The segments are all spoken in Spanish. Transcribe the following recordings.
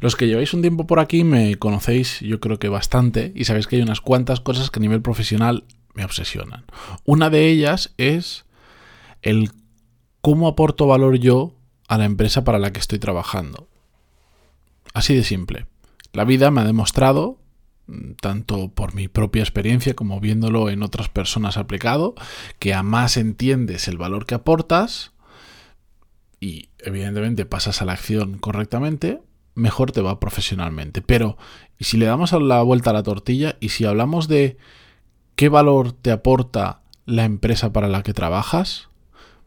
Los que lleváis un tiempo por aquí me conocéis yo creo que bastante y sabéis que hay unas cuantas cosas que a nivel profesional me obsesionan. Una de ellas es el cómo aporto valor yo a la empresa para la que estoy trabajando. Así de simple. La vida me ha demostrado, mm, tanto por mi propia experiencia como viéndolo en otras personas aplicado, que a más entiendes el valor que aportas y evidentemente pasas a la acción correctamente, mejor te va profesionalmente. Pero, ¿y si le damos la vuelta a la tortilla y si hablamos de qué valor te aporta la empresa para la que trabajas?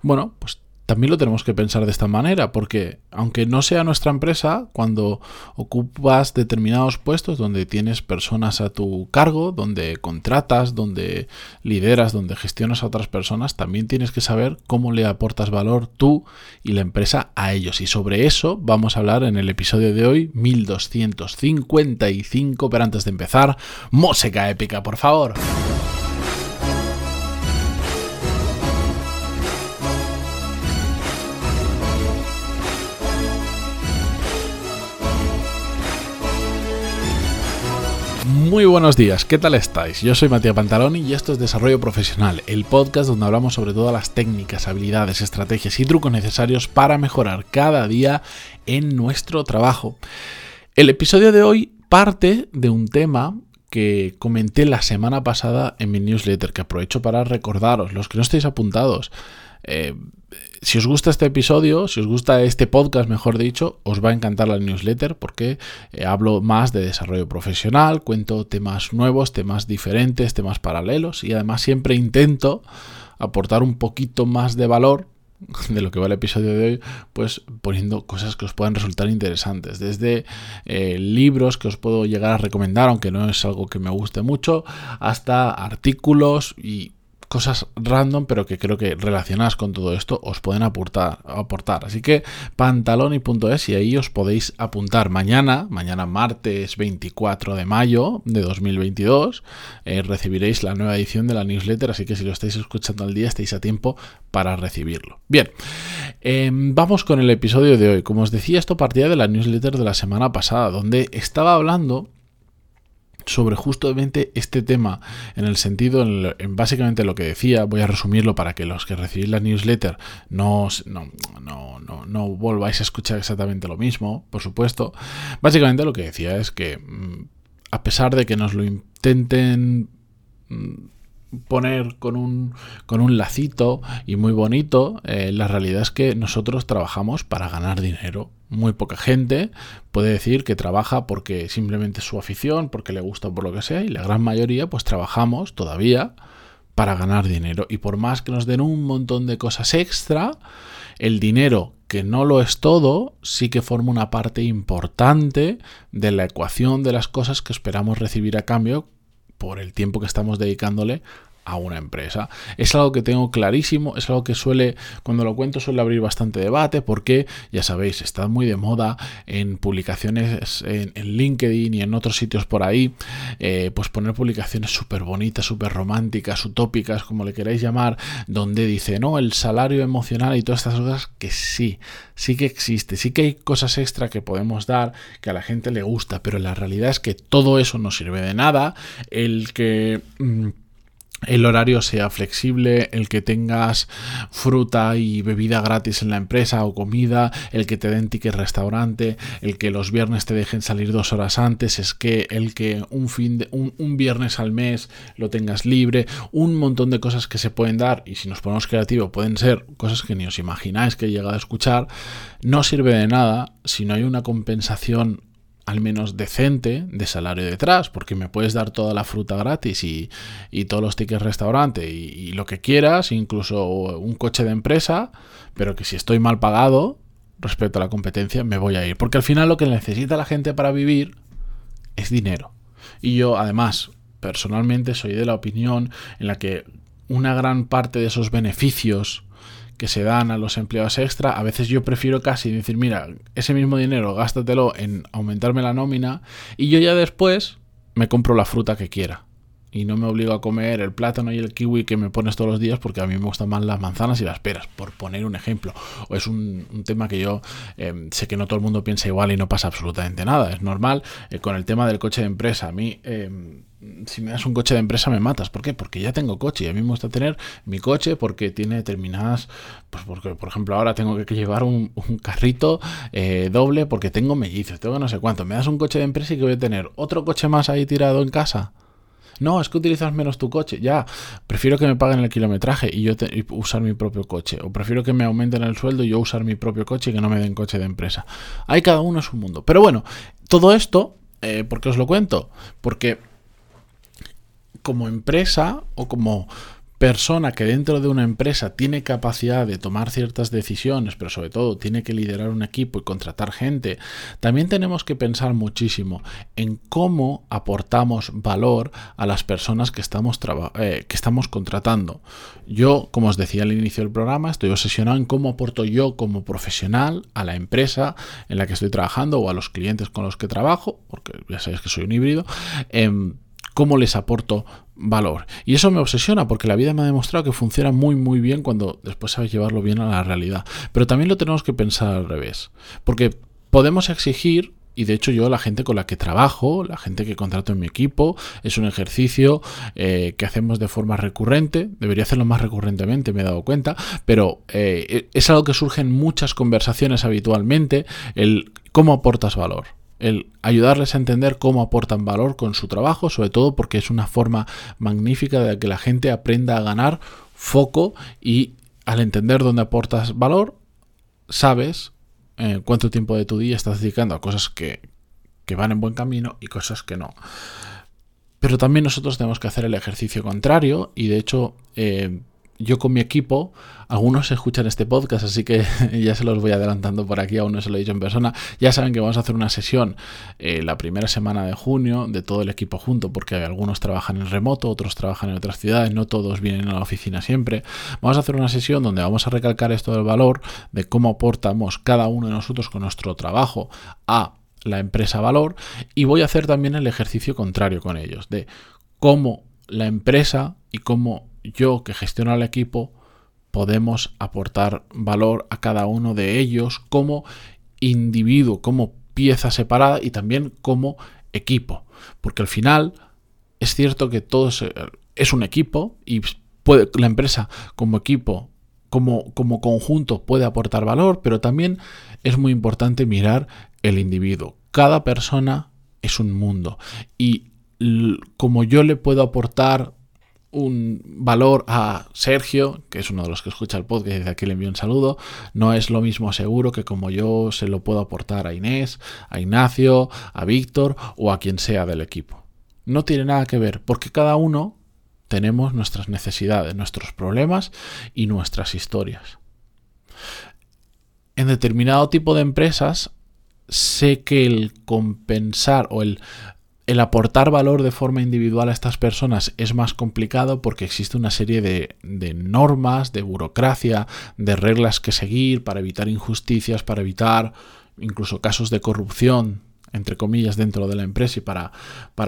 Bueno, pues también lo tenemos que pensar de esta manera, porque aunque no sea nuestra empresa, cuando ocupas determinados puestos donde tienes personas a tu cargo, donde contratas, donde lideras, donde gestionas a otras personas, también tienes que saber cómo le aportas valor tú y la empresa a ellos. Y sobre eso vamos a hablar en el episodio de hoy, 1255, pero antes de empezar, música épica, por favor. Muy buenos días, ¿qué tal estáis? Yo soy Matías Pantaloni y esto es Desarrollo Profesional, el podcast donde hablamos sobre todas las técnicas, habilidades, estrategias y trucos necesarios para mejorar cada día en nuestro trabajo. El episodio de hoy parte de un tema que comenté la semana pasada en mi newsletter, que aprovecho para recordaros, los que no estéis apuntados. Eh, si os gusta este episodio, si os gusta este podcast, mejor dicho, os va a encantar la newsletter porque eh, hablo más de desarrollo profesional, cuento temas nuevos, temas diferentes, temas paralelos y además siempre intento aportar un poquito más de valor de lo que va el episodio de hoy, pues poniendo cosas que os puedan resultar interesantes, desde eh, libros que os puedo llegar a recomendar, aunque no es algo que me guste mucho, hasta artículos y cosas random, pero que creo que relacionadas con todo esto os pueden aportar. aportar. Así que pantaloni.es y ahí os podéis apuntar. Mañana, mañana martes 24 de mayo de 2022, eh, recibiréis la nueva edición de la newsletter, así que si lo estáis escuchando al día estáis a tiempo para recibirlo. Bien, em, vamos con el episodio de hoy. Como os decía, esto partía de la newsletter de la semana pasada, donde estaba hablando sobre justamente este tema en el sentido en, básicamente lo que decía voy a resumirlo para que los que recibís la newsletter no, no, no, no, no volváis a escuchar exactamente lo mismo por supuesto. Básicamente lo que decía es que mm, a pesar de que nos lo intenten mm, poner con un, con un lacito y muy bonito, eh, la realidad es que nosotros trabajamos para ganar dinero. Muy poca gente puede decir que trabaja porque simplemente es su afición, porque le gusta por lo que sea, y la gran mayoría pues trabajamos todavía para ganar dinero. Y por más que nos den un montón de cosas extra, el dinero, que no lo es todo, sí que forma una parte importante de la ecuación de las cosas que esperamos recibir a cambio por el tiempo que estamos dedicándole a una empresa. Es algo que tengo clarísimo, es algo que suele, cuando lo cuento, suele abrir bastante debate, porque ya sabéis, está muy de moda en publicaciones en, LinkedIn y en otros sitios por ahí, eh, pues poner publicaciones súper bonitas, súper románticas, utópicas, como le queráis llamar, donde dice, no, el salario emocional y todas estas cosas, que sí, sí que existe, sí que hay cosas extra que podemos dar, que a la gente le gusta, pero la realidad es que todo eso no sirve de nada, el que... Mm, el horario sea flexible, el que tengas fruta y bebida gratis en la empresa o comida, el que te den ticket restaurante, el que los viernes te dejen salir dos horas antes, es que el que un fin de, un, viernes al mes lo tengas libre, un montón de cosas que se pueden dar y si nos ponemos creativos pueden ser cosas que ni os imagináis que he llegado a escuchar, no sirve de nada si no hay una compensación al menos decente de salario detrás, porque me puedes dar toda la fruta gratis y, todos los tickets restaurante y, y, lo que quieras, incluso un coche de empresa, pero que si estoy mal pagado respecto a la competencia me voy a ir, porque al final lo que necesita la gente para vivir es dinero. Y yo además, personalmente, soy de la opinión en la que una gran parte de esos beneficios que se dan a los empleados extra, a veces yo prefiero casi decir, mira, ese mismo dinero gástatelo en aumentarme la nómina y yo ya después me compro la fruta que quiera. y no me obligo a comer el plátano y el kiwi que me pones todos los días porque a mí me gustan más las manzanas y las peras, por poner un ejemplo. O es un, tema que yo em, sé que no todo el mundo piensa igual y no pasa absolutamente nada. Es normal eh, con el tema del coche de empresa. A mí... Em, si me das un coche de empresa me matas. ¿Por qué? Porque ya tengo coche y a mí me gusta tener mi coche porque tiene determinadas, pues porque por ejemplo ahora tengo que llevar un, carrito eh, doble porque tengo mellizos, tengo no sé cuánto. Me das un coche de empresa y que voy a tener otro coche más ahí tirado en casa. No, es que utilizas menos tu coche. Ya, prefiero que me paguen el kilometraje y yo usar mi propio coche. O prefiero que me aumenten el sueldo y yo usar mi propio coche y que no me den coche de empresa. Hay cada uno es un mundo. Pero bueno, todo esto, eh, ¿por qué os lo cuento? Porque como empresa o como persona que dentro de una empresa tiene capacidad de tomar ciertas decisiones, pero sobre todo tiene que liderar un equipo y contratar gente, también tenemos que pensar muchísimo en cómo aportamos valor a las personas que estamos, eh, que estamos contratando. Yo, como os decía al inicio del programa, estoy obsesionado en cómo aporto yo como profesional a la empresa en la que estoy trabajando o a los clientes con los que trabajo, porque ya sabéis que soy un híbrido. Em, cómo les aporto valor. Y eso me obsesiona porque la vida me ha demostrado que funciona muy muy bien cuando después sabes llevarlo bien a la realidad. Pero también lo tenemos que pensar al revés. Porque podemos exigir y de hecho yo, la gente con la que trabajo, la gente que contrato en mi equipo, es un ejercicio eh, que hacemos de forma recurrente. Debería hacerlo más recurrentemente, me he dado cuenta. Pero eh, es algo que surge en muchas conversaciones habitualmente, el cómo aportas valor el ayudarles a entender cómo aportan valor con su trabajo, sobre todo porque es una forma magnífica de que la gente aprenda a ganar foco y al entender dónde aportas valor, sabes eh, cuánto tiempo de tu día estás dedicando a cosas que, van en buen camino y cosas que no. Pero también nosotros tenemos que hacer el ejercicio contrario y de hecho eh, yo con mi equipo, algunos escuchan este podcast, así que ya se los voy adelantando por aquí, aún no se lo he dicho en persona, ya saben que vamos a hacer una sesión eh, la primera semana de junio de todo el equipo junto, porque algunos trabajan en remoto, otros trabajan en otras ciudades, no todos vienen a la oficina siempre. Vamos a hacer una sesión donde vamos a recalcar esto del valor, de cómo aportamos cada uno de nosotros con nuestro trabajo a la empresa valor y voy a hacer también el ejercicio contrario con ellos, de cómo la empresa y cómo yo que gestiono el equipo podemos aportar valor a cada uno de ellos como individuo, como pieza separada y también como equipo. Porque al final es cierto que todo es, un equipo y la empresa como equipo, como, como conjunto puede aportar valor, pero también es muy importante mirar el individuo. Cada persona es un mundo y como yo le puedo aportar un valor a Sergio, que es uno de los que escucha el podcast y desde aquí le envío un saludo, no es lo mismo seguro que como yo se lo puedo aportar a Inés, a Ignacio, a Víctor o a quien sea del equipo. No tiene nada que ver, porque cada uno tenemos nuestras necesidades, nuestros problemas y nuestras historias. En determinado tipo de empresas sé que el compensar o el el aportar valor de forma individual a estas personas es más complicado porque existe una serie de, normas, de burocracia, de reglas que seguir para evitar injusticias, para evitar incluso casos de corrupción entre comillas, dentro de la empresa y para,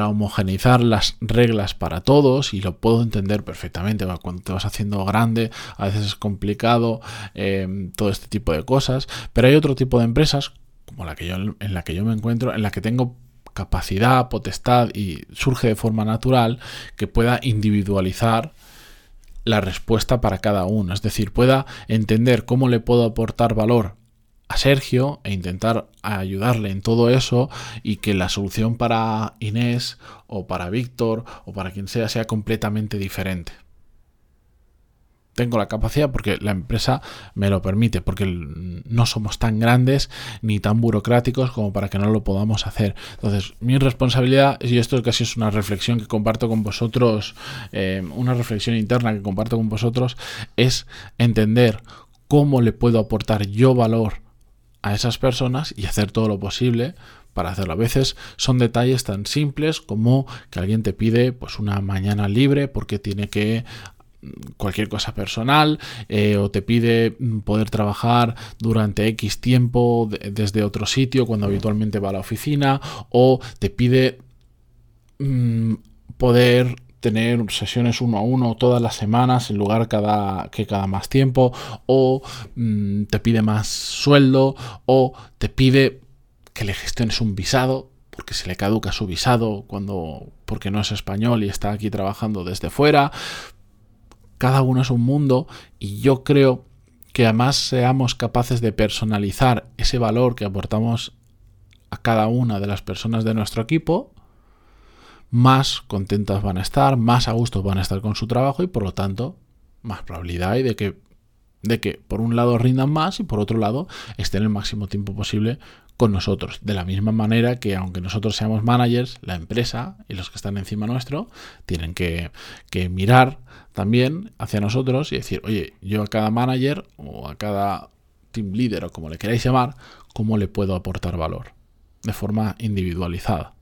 homogeneizar las reglas para todos, y lo puedo entender perfectamente, cuando te vas haciendo grande, a veces es complicado eh, todo este tipo de cosas, pero hay otro tipo de empresas, como la que yo, en la que yo me encuentro, en la que tengo capacidad, potestad y surge de forma natural que pueda individualizar la respuesta para cada uno. Es decir, pueda entender cómo le puedo aportar valor a Sergio e intentar ayudarle en todo eso y que la solución para Inés o para Víctor o para quien sea sea completamente diferente tengo la capacidad porque la empresa me lo permite, porque no somos tan grandes ni tan burocráticos como para que no lo podamos hacer. Entonces, mi responsabilidad, y esto casi es una reflexión que comparto con vosotros, eh, una reflexión interna que comparto con vosotros, es entender cómo le puedo aportar yo valor a esas personas y hacer todo lo posible para hacerlo. A veces son detalles tan simples como que alguien te pide pues una mañana libre porque tiene que cualquier cosa personal eh, o te pide poder trabajar durante X tiempo desde otro sitio cuando habitualmente va a la oficina o te pide mm, poder tener sesiones uno a uno todas las semanas en lugar cada, que cada más tiempo, o mm, te pide más sueldo, o te pide que le gestiones un visado, porque se le caduca su visado cuando porque no es español y está aquí trabajando desde fuera. Cada uno es un mundo y yo creo que además seamos capaces de personalizar ese valor que aportamos a cada una de las personas de nuestro equipo, más contentas van a estar, más a gusto van a estar con su trabajo y por lo tanto más probabilidad hay de que, de que por un lado rindan más y por otro lado estén el máximo tiempo posible con nosotros. De la misma manera que aunque nosotros seamos managers, la empresa y los que están encima nuestro tienen que, que mirar también hacia nosotros y decir, oye, yo a cada manager o a cada team leader o como le queráis llamar, ¿cómo le puedo aportar valor? De forma individualizada.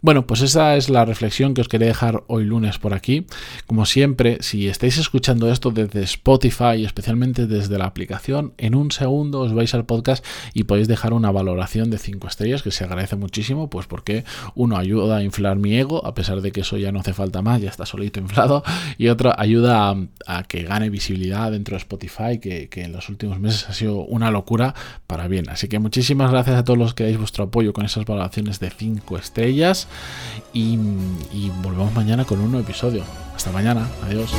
Bueno, pues esa es la reflexión que os quería dejar hoy lunes por aquí. Como siempre, si estáis escuchando esto desde Spotify, especialmente desde la aplicación, en un segundo os vais al podcast y podéis dejar una valoración de 5 estrellas que se agradece muchísimo, pues porque uno ayuda a inflar mi ego, a pesar de que eso ya no hace falta más, ya está solito inflado, y otro ayuda a, que gane visibilidad dentro de Spotify, que, que, en los últimos meses ha sido una locura para bien. Así que muchísimas gracias a todos los que dais vuestro apoyo con esas valoraciones de 5 estrellas y, volvemos mañana con un nuevo episodio. Hasta mañana, adiós.